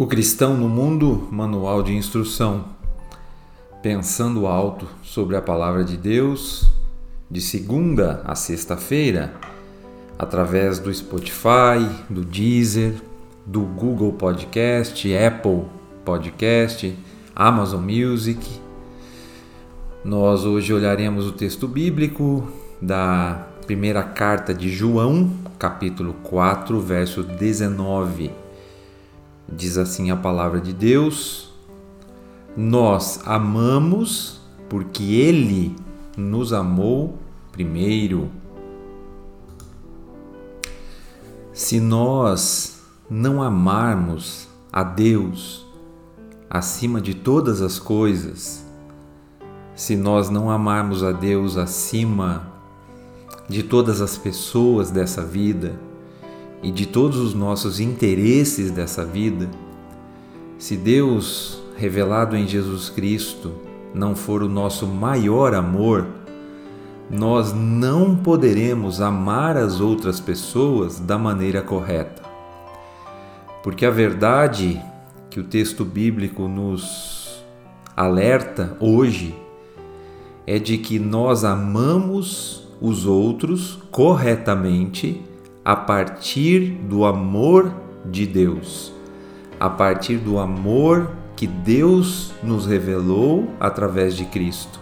O Cristão no Mundo, Manual de Instrução. Pensando alto sobre a Palavra de Deus, de segunda a sexta-feira, através do Spotify, do Deezer, do Google Podcast, Apple Podcast, Amazon Music. Nós hoje olharemos o texto bíblico da primeira carta de João, capítulo 4, verso 19 Diz assim a palavra de Deus: Nós amamos porque Ele nos amou primeiro. Se nós não amarmos a Deus acima de todas as coisas, se nós não amarmos a Deus acima de todas as pessoas dessa vida, e de todos os nossos interesses dessa vida, se Deus revelado em Jesus Cristo não for o nosso maior amor, nós não poderemos amar as outras pessoas da maneira correta. Porque a verdade que o texto bíblico nos alerta hoje é de que nós amamos os outros corretamente a partir do amor de Deus, a partir do amor que Deus nos revelou através de Cristo,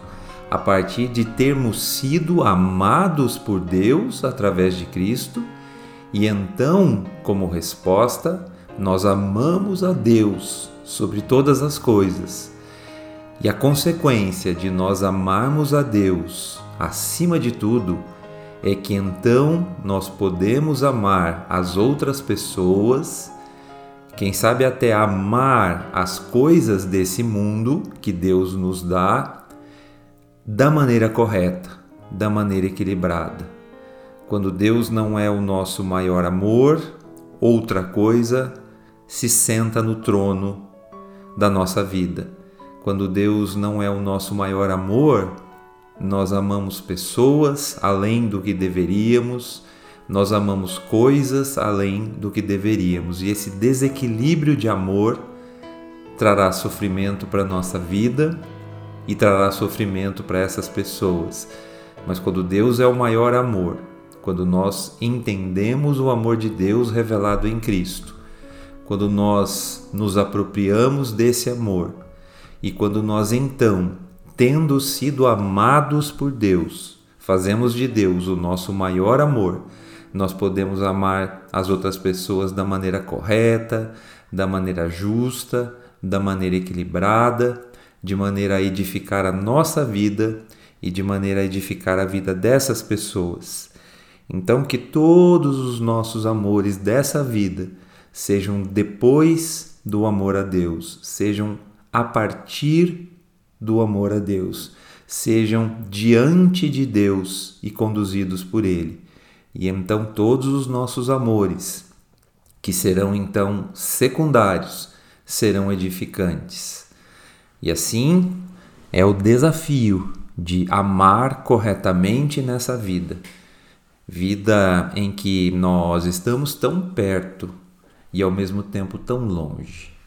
a partir de termos sido amados por Deus através de Cristo, e então, como resposta, nós amamos a Deus sobre todas as coisas. E a consequência de nós amarmos a Deus acima de tudo é que então nós podemos amar as outras pessoas, quem sabe até amar as coisas desse mundo que Deus nos dá da maneira correta, da maneira equilibrada. Quando Deus não é o nosso maior amor, outra coisa se senta no trono da nossa vida. Quando Deus não é o nosso maior amor, nós amamos pessoas além do que deveríamos, nós amamos coisas além do que deveríamos, e esse desequilíbrio de amor trará sofrimento para a nossa vida e trará sofrimento para essas pessoas. Mas quando Deus é o maior amor, quando nós entendemos o amor de Deus revelado em Cristo, quando nós nos apropriamos desse amor e quando nós então tendo sido amados por Deus, fazemos de Deus o nosso maior amor, nós podemos amar as outras pessoas da maneira correta, da maneira justa, da maneira equilibrada, de maneira a edificar a nossa vida e de maneira a edificar a vida dessas pessoas. Então, que todos os nossos amores dessa vida sejam depois do amor a Deus, sejam a partir do amor a Deus, sejam diante de Deus e conduzidos por Ele. E então todos os nossos amores, que serão então secundários, serão edificantes. E assim é o desafio de amar corretamente nessa vida. Vida em que nós estamos tão perto e ao mesmo tempo tão longe.